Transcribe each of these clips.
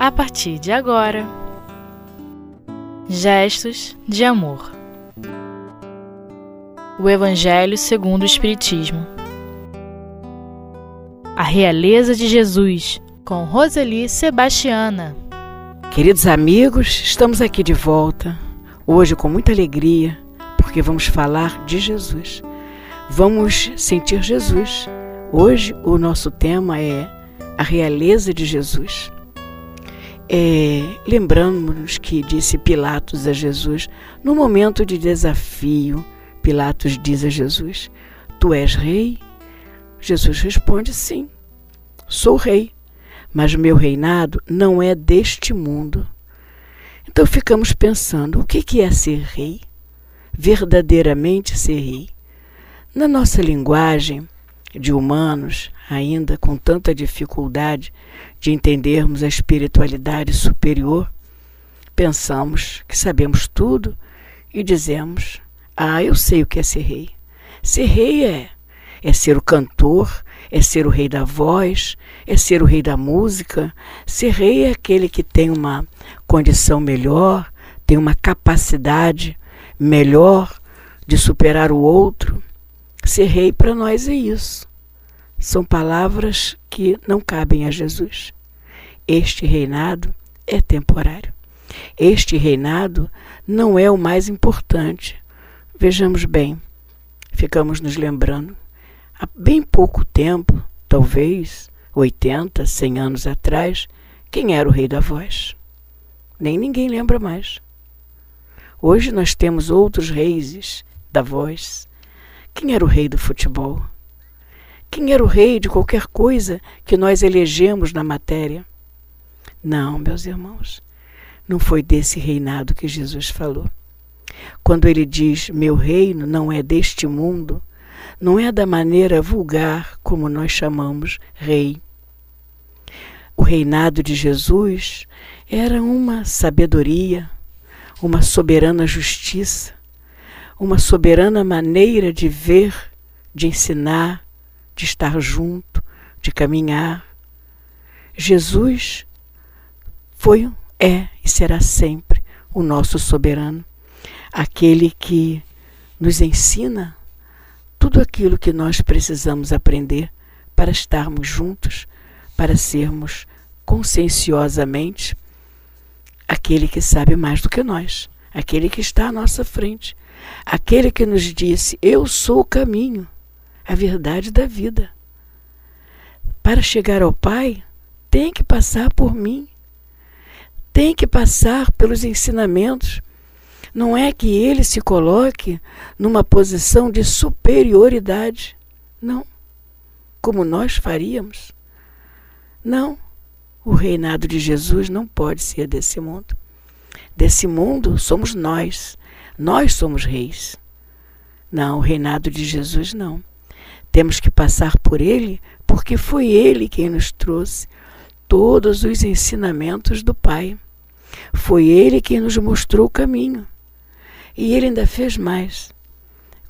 a partir de agora. Gestos de amor. O Evangelho segundo o Espiritismo. A realeza de Jesus, com Roseli Sebastiana. Queridos amigos, estamos aqui de volta, hoje com muita alegria, porque vamos falar de Jesus. Vamos sentir Jesus. Hoje o nosso tema é a realeza de Jesus. É, Lembramos-nos que disse Pilatos a Jesus, no momento de desafio, Pilatos diz a Jesus: Tu és rei? Jesus responde: Sim, sou rei, mas meu reinado não é deste mundo. Então ficamos pensando: o que é ser rei? Verdadeiramente ser rei. Na nossa linguagem de humanos, ainda com tanta dificuldade de entendermos a espiritualidade superior, pensamos que sabemos tudo e dizemos: Ah, eu sei o que é ser rei. Ser rei é, é ser o cantor, é ser o rei da voz, é ser o rei da música. Ser rei é aquele que tem uma condição melhor, tem uma capacidade melhor de superar o outro. Ser rei para nós é isso. São palavras que não cabem a Jesus. Este reinado é temporário. Este reinado não é o mais importante. Vejamos bem, ficamos nos lembrando. Há bem pouco tempo, talvez 80, 100 anos atrás, quem era o rei da voz? Nem ninguém lembra mais. Hoje nós temos outros reis da voz. Quem era o rei do futebol? Quem era o rei de qualquer coisa que nós elegemos na matéria? Não, meus irmãos, não foi desse reinado que Jesus falou. Quando ele diz: Meu reino não é deste mundo, não é da maneira vulgar como nós chamamos rei. O reinado de Jesus era uma sabedoria, uma soberana justiça, uma soberana maneira de ver, de ensinar, de estar junto, de caminhar. Jesus foi, é e será sempre o nosso soberano, aquele que nos ensina tudo aquilo que nós precisamos aprender para estarmos juntos, para sermos conscienciosamente aquele que sabe mais do que nós, aquele que está à nossa frente, aquele que nos disse: Eu sou o caminho a verdade da vida. Para chegar ao Pai, tem que passar por mim. Tem que passar pelos ensinamentos. Não é que ele se coloque numa posição de superioridade. Não. Como nós faríamos. Não. O reinado de Jesus não pode ser desse mundo. Desse mundo somos nós. Nós somos reis. Não, o reinado de Jesus não. Temos que passar por ele, porque foi ele quem nos trouxe todos os ensinamentos do Pai. Foi ele quem nos mostrou o caminho. E ele ainda fez mais.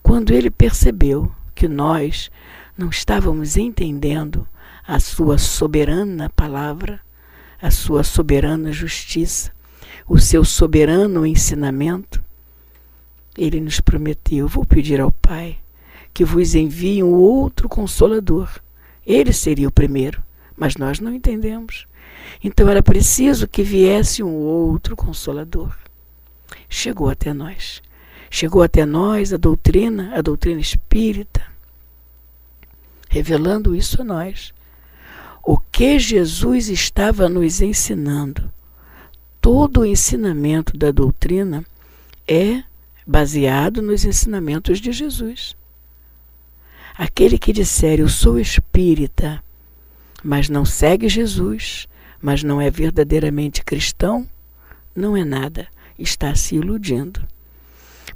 Quando ele percebeu que nós não estávamos entendendo a sua soberana palavra, a sua soberana justiça, o seu soberano ensinamento, ele nos prometeu: vou pedir ao Pai que vos envie um outro consolador. Ele seria o primeiro, mas nós não entendemos. Então era preciso que viesse um outro consolador. Chegou até nós. Chegou até nós a doutrina, a doutrina espírita, revelando isso a nós. O que Jesus estava nos ensinando. Todo o ensinamento da doutrina é baseado nos ensinamentos de Jesus. Aquele que disser eu sou espírita, mas não segue Jesus, mas não é verdadeiramente cristão, não é nada, está se iludindo.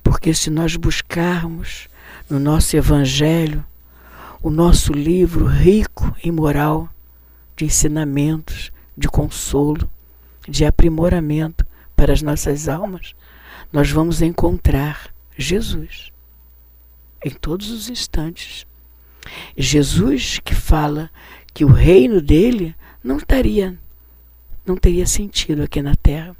Porque se nós buscarmos no nosso evangelho o nosso livro rico em moral, de ensinamentos, de consolo, de aprimoramento para as nossas almas, nós vamos encontrar Jesus em todos os instantes. Jesus que fala que o reino dele não estaria não teria sentido aqui na Terra.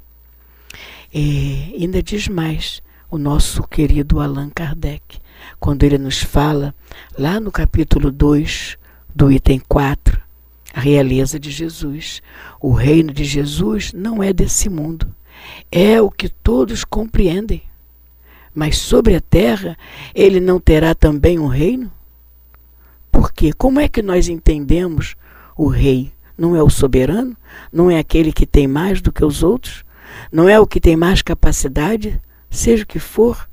E ainda diz mais o nosso querido Allan Kardec, quando ele nos fala, lá no capítulo 2, do item 4, a realeza de Jesus. O reino de Jesus não é desse mundo, é o que todos compreendem. Mas sobre a terra ele não terá também um reino? Por quê? Como é que nós entendemos o rei? Não é o soberano? Não é aquele que tem mais do que os outros? Não é o que tem mais capacidade, seja o que for,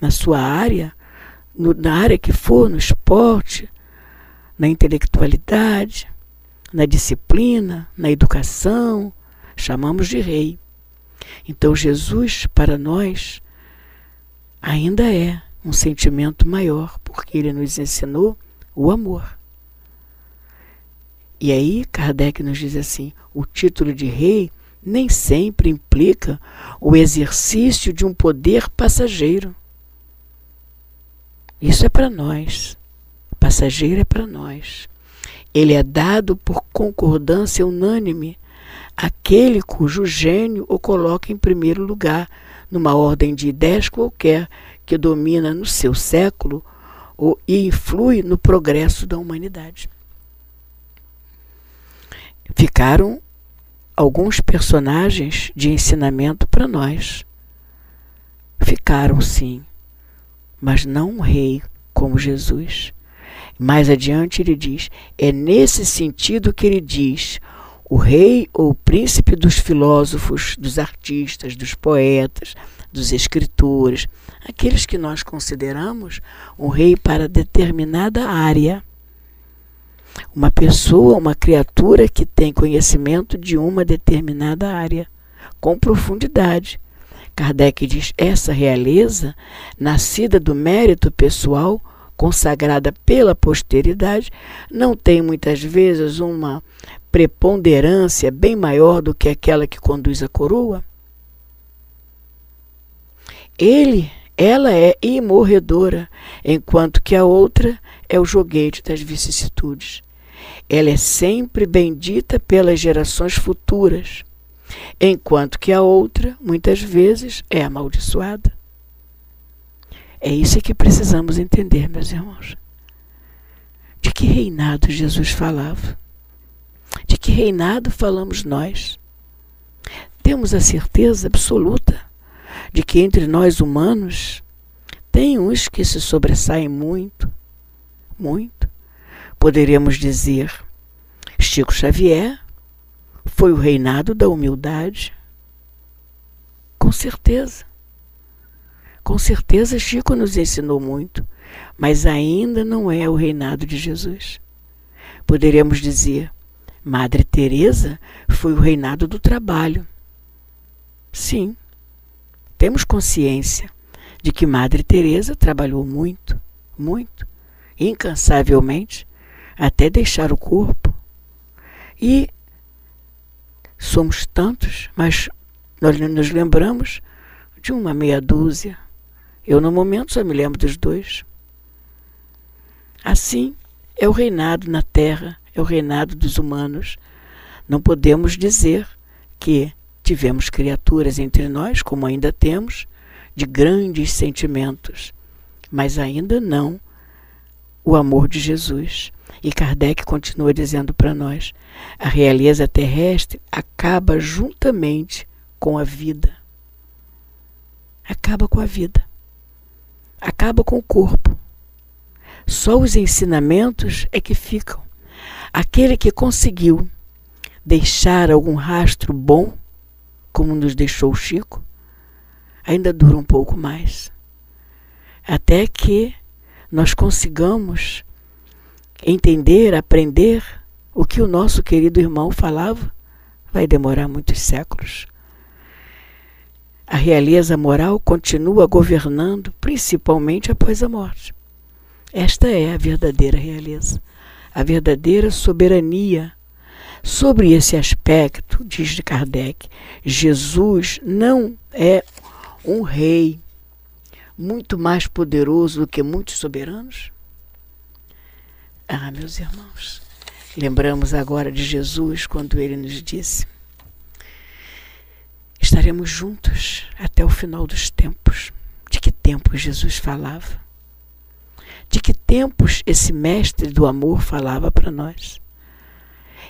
na sua área, no, na área que for, no esporte, na intelectualidade, na disciplina, na educação, chamamos de rei. Então, Jesus, para nós, ainda é um sentimento maior, porque ele nos ensinou o amor. E aí, Kardec nos diz assim: o título de rei nem sempre implica o exercício de um poder passageiro. Isso é para nós. Passageiro é para nós. Ele é dado por concordância unânime aquele cujo gênio o coloca em primeiro lugar, numa ordem de ideias qualquer que domina no seu século ou, e influi no progresso da humanidade. Ficaram alguns personagens de ensinamento para nós. Ficaram, sim, mas não um rei como Jesus. Mais adiante ele diz: é nesse sentido que ele diz o rei ou príncipe dos filósofos, dos artistas, dos poetas, dos escritores, aqueles que nós consideramos um rei para determinada área. Uma pessoa, uma criatura que tem conhecimento de uma determinada área, com profundidade. Kardec diz: essa realeza, nascida do mérito pessoal, consagrada pela posteridade, não tem muitas vezes uma preponderância bem maior do que aquela que conduz a coroa? Ele, ela é imorredora, enquanto que a outra é o joguete das vicissitudes. Ela é sempre bendita pelas gerações futuras, enquanto que a outra, muitas vezes, é amaldiçoada. É isso que precisamos entender, meus irmãos. De que reinado Jesus falava? De que reinado falamos nós? Temos a certeza absoluta de que entre nós humanos tem uns que se sobressaem muito, muito. Poderíamos dizer, Chico Xavier foi o reinado da humildade. Com certeza. Com certeza Chico nos ensinou muito, mas ainda não é o reinado de Jesus. Poderíamos dizer, Madre Teresa foi o reinado do trabalho. Sim, temos consciência de que Madre Teresa trabalhou muito, muito, incansavelmente, até deixar o corpo. E somos tantos, mas nós nos lembramos de uma meia dúzia. Eu, no momento, só me lembro dos dois. Assim é o reinado na terra é o reinado dos humanos. Não podemos dizer que tivemos criaturas entre nós, como ainda temos, de grandes sentimentos, mas ainda não o amor de Jesus. E Kardec continua dizendo para nós: a realeza terrestre acaba juntamente com a vida. Acaba com a vida. Acaba com o corpo. Só os ensinamentos é que ficam. Aquele que conseguiu deixar algum rastro bom, como nos deixou Chico, ainda dura um pouco mais. Até que nós consigamos entender, aprender o que o nosso querido irmão falava, vai demorar muitos séculos. A realeza moral continua governando, principalmente após a morte. Esta é a verdadeira realeza a verdadeira soberania. Sobre esse aspecto, diz Kardec, Jesus não é um rei muito mais poderoso do que muitos soberanos? Ah, meus irmãos, lembramos agora de Jesus quando ele nos disse: estaremos juntos até o final dos tempos. De que tempos Jesus falava? De que tempos esse mestre do amor falava para nós?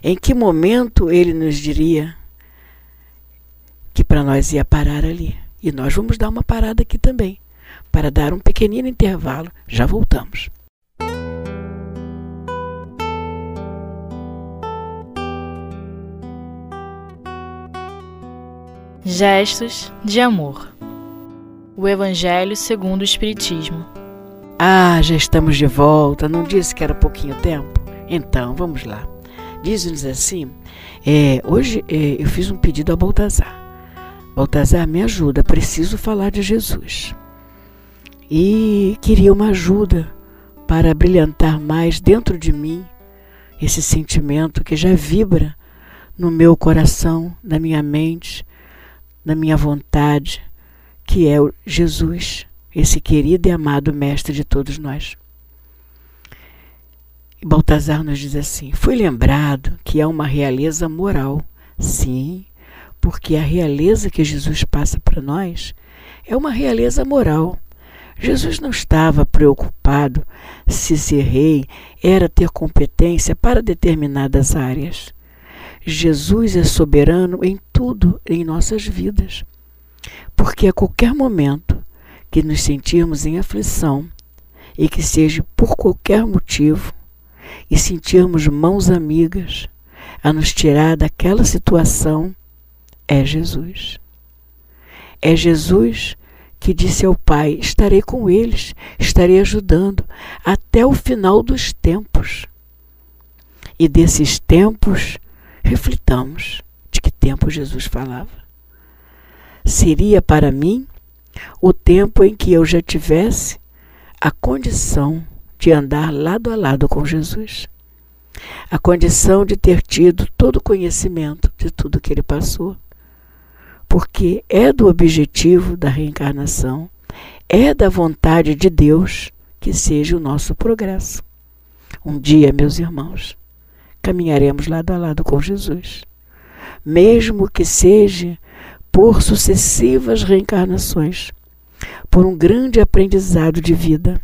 Em que momento ele nos diria que para nós ia parar ali? E nós vamos dar uma parada aqui também, para dar um pequenino intervalo. Já voltamos. Gestos de amor. O Evangelho segundo o Espiritismo. Ah, já estamos de volta. Não disse que era pouquinho tempo? Então, vamos lá. Diz-nos assim: é, hoje é, eu fiz um pedido a Baltazar. Baltazar, me ajuda, preciso falar de Jesus. E queria uma ajuda para brilhantar mais dentro de mim esse sentimento que já vibra no meu coração, na minha mente, na minha vontade, que é Jesus, esse querido e amado Mestre de todos nós. E Baltazar nos diz assim: foi lembrado que há uma realeza moral. Sim, porque a realeza que Jesus passa para nós é uma realeza moral. Jesus não estava preocupado se ser rei era ter competência para determinadas áreas. Jesus é soberano em tudo em nossas vidas. Porque a qualquer momento que nos sentirmos em aflição, e que seja por qualquer motivo, e sentirmos mãos amigas a nos tirar daquela situação, é Jesus. É Jesus que disse ao Pai: Estarei com eles, estarei ajudando até o final dos tempos. E desses tempos Reflitamos de que tempo Jesus falava. Seria para mim o tempo em que eu já tivesse a condição de andar lado a lado com Jesus. A condição de ter tido todo o conhecimento de tudo que ele passou. Porque é do objetivo da reencarnação, é da vontade de Deus que seja o nosso progresso. Um dia, meus irmãos, caminharemos lado a lado com Jesus. Mesmo que seja por sucessivas reencarnações, por um grande aprendizado de vida.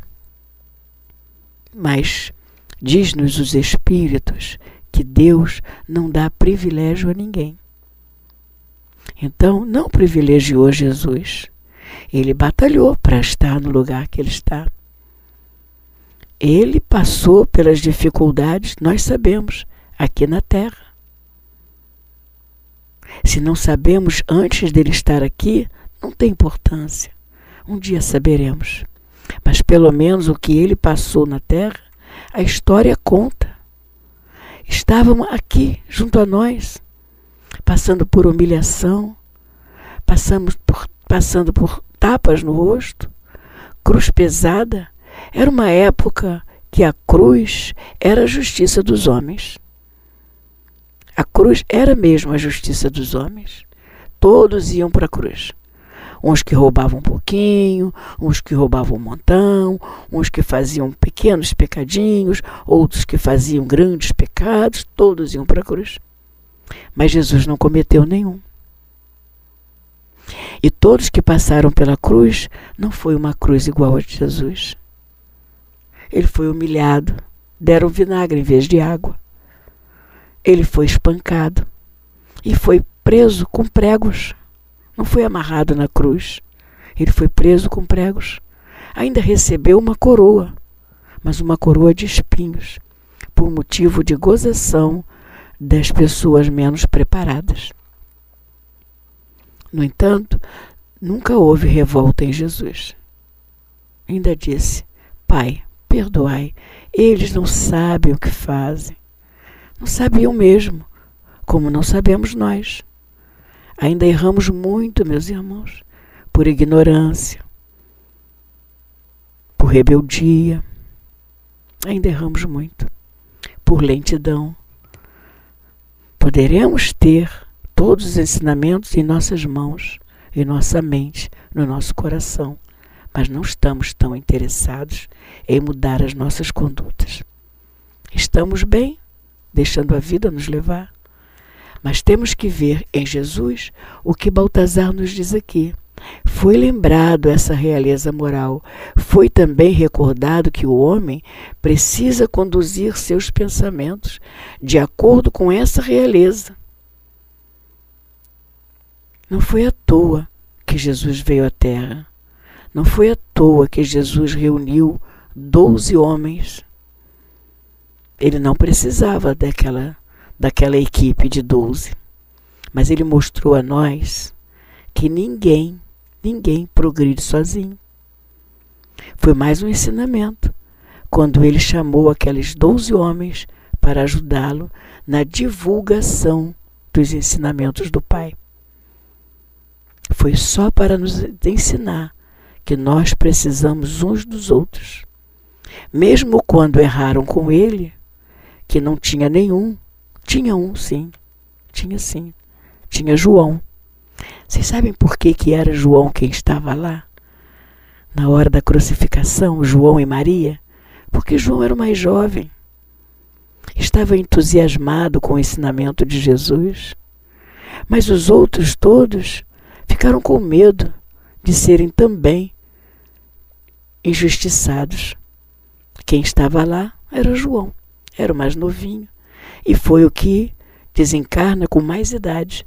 Mas diz-nos os Espíritos que Deus não dá privilégio a ninguém. Então, não privilegiou Jesus. Ele batalhou para estar no lugar que ele está. Ele passou pelas dificuldades, nós sabemos, aqui na Terra. Se não sabemos antes dele estar aqui, não tem importância. Um dia saberemos. Mas pelo menos o que ele passou na Terra, a história conta. Estávamos aqui, junto a nós, passando por humilhação, passamos por, passando por tapas no rosto, cruz pesada. Era uma época que a cruz era a justiça dos homens. A cruz era mesmo a justiça dos homens. Todos iam para a cruz. Uns que roubavam um pouquinho, uns que roubavam um montão, uns que faziam pequenos pecadinhos, outros que faziam grandes pecados, todos iam para a cruz. Mas Jesus não cometeu nenhum. E todos que passaram pela cruz, não foi uma cruz igual a de Jesus. Ele foi humilhado, deram vinagre em vez de água. Ele foi espancado e foi preso com pregos. Não foi amarrado na cruz. Ele foi preso com pregos. Ainda recebeu uma coroa, mas uma coroa de espinhos, por motivo de gozação das pessoas menos preparadas. No entanto, nunca houve revolta em Jesus. Ainda disse: Pai, perdoai, eles não sabem o que fazem. Não sabiam mesmo, como não sabemos nós. Ainda erramos muito, meus irmãos, por ignorância, por rebeldia. Ainda erramos muito, por lentidão. Poderemos ter todos os ensinamentos em nossas mãos, em nossa mente, no nosso coração, mas não estamos tão interessados em mudar as nossas condutas. Estamos bem, deixando a vida nos levar. Mas temos que ver em Jesus o que Baltazar nos diz aqui. Foi lembrado essa realeza moral. Foi também recordado que o homem precisa conduzir seus pensamentos de acordo com essa realeza. Não foi à toa que Jesus veio à Terra. Não foi à toa que Jesus reuniu doze homens. Ele não precisava daquela, daquela equipe de doze. Mas ele mostrou a nós que ninguém Ninguém progride sozinho. Foi mais um ensinamento quando ele chamou aqueles doze homens para ajudá-lo na divulgação dos ensinamentos do Pai. Foi só para nos ensinar que nós precisamos uns dos outros. Mesmo quando erraram com ele, que não tinha nenhum, tinha um sim, tinha sim, tinha João vocês sabem por que, que era João quem estava lá? Na hora da crucificação, João e Maria? Porque João era o mais jovem. Estava entusiasmado com o ensinamento de Jesus. Mas os outros todos ficaram com medo de serem também injustiçados. Quem estava lá era João, era o mais novinho, e foi o que desencarna com mais idade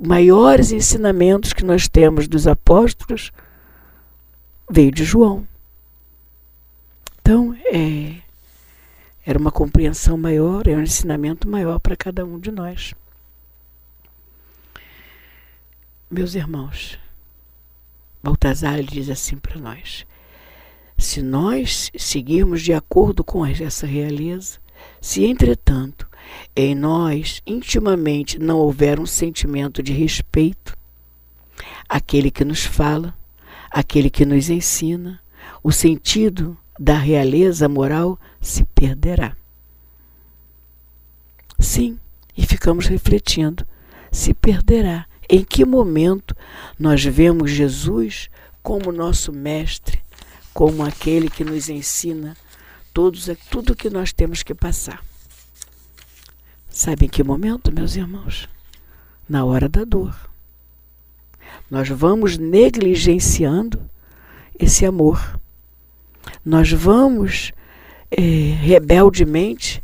maiores ensinamentos que nós temos dos apóstolos veio de João. Então, é, era uma compreensão maior, é um ensinamento maior para cada um de nós. Meus irmãos, Baltazar diz assim para nós: se nós seguirmos de acordo com essa realeza, se entretanto em nós intimamente não houver um sentimento de respeito, aquele que nos fala, aquele que nos ensina, o sentido da realeza moral se perderá. Sim, e ficamos refletindo: se perderá. Em que momento nós vemos Jesus como nosso mestre, como aquele que nos ensina todos, tudo o que nós temos que passar? Sabe em que momento, meus irmãos? Na hora da dor. Nós vamos negligenciando esse amor. Nós vamos é, rebeldemente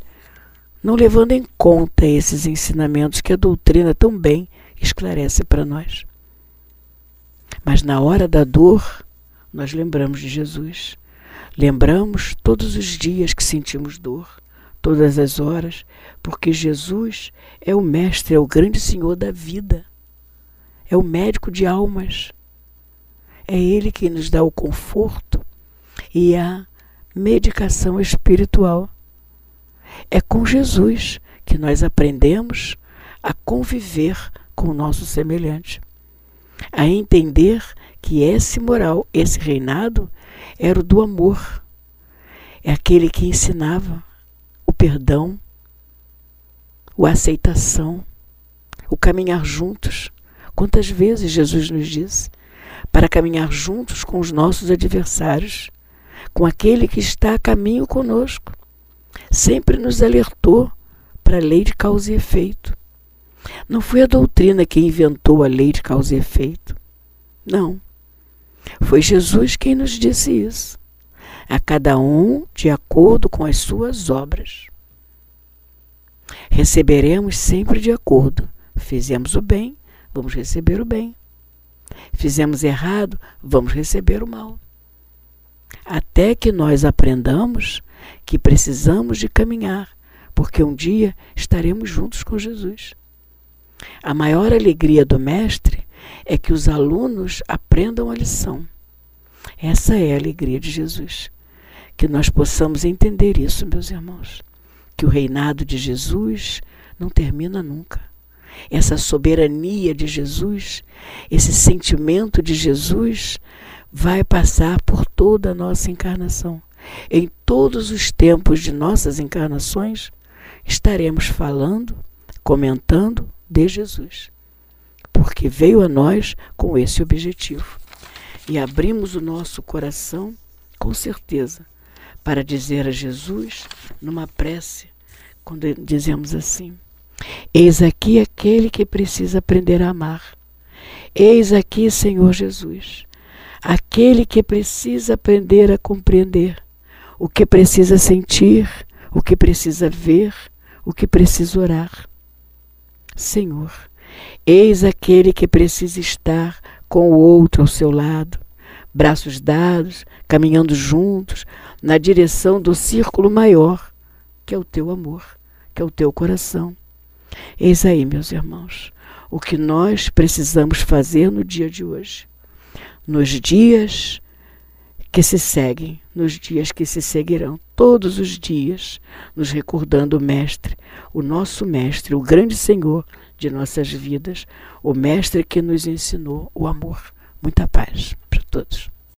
não levando em conta esses ensinamentos que a doutrina tão bem esclarece para nós. Mas na hora da dor, nós lembramos de Jesus. Lembramos todos os dias que sentimos dor todas as horas, porque Jesus é o Mestre, é o grande Senhor da vida, é o médico de almas. É Ele que nos dá o conforto e a medicação espiritual. É com Jesus que nós aprendemos a conviver com o nosso semelhante, a entender que esse moral, esse reinado, era o do amor. É aquele que ensinava perdão, o aceitação, o caminhar juntos. Quantas vezes Jesus nos disse para caminhar juntos com os nossos adversários, com aquele que está a caminho conosco. Sempre nos alertou para a lei de causa e efeito. Não foi a doutrina que inventou a lei de causa e efeito. Não. Foi Jesus quem nos disse isso. A cada um de acordo com as suas obras. Receberemos sempre de acordo. Fizemos o bem, vamos receber o bem. Fizemos errado, vamos receber o mal. Até que nós aprendamos que precisamos de caminhar, porque um dia estaremos juntos com Jesus. A maior alegria do Mestre é que os alunos aprendam a lição. Essa é a alegria de Jesus. Que nós possamos entender isso, meus irmãos que o reinado de Jesus não termina nunca. Essa soberania de Jesus, esse sentimento de Jesus, vai passar por toda a nossa encarnação. Em todos os tempos de nossas encarnações, estaremos falando, comentando de Jesus, porque veio a nós com esse objetivo. E abrimos o nosso coração, com certeza, para dizer a Jesus, numa prece, quando dizemos assim: Eis aqui aquele que precisa aprender a amar. Eis aqui, Senhor Jesus, aquele que precisa aprender a compreender o que precisa sentir, o que precisa ver, o que precisa orar. Senhor, eis aquele que precisa estar com o outro ao seu lado, braços dados, caminhando juntos na direção do círculo maior, que é o teu amor, que é o teu coração. Eis aí, meus irmãos, o que nós precisamos fazer no dia de hoje. Nos dias que se seguem, nos dias que se seguirão, todos os dias, nos recordando o Mestre, o nosso Mestre, o grande Senhor de nossas vidas, o Mestre que nos ensinou o amor. Muita paz para todos.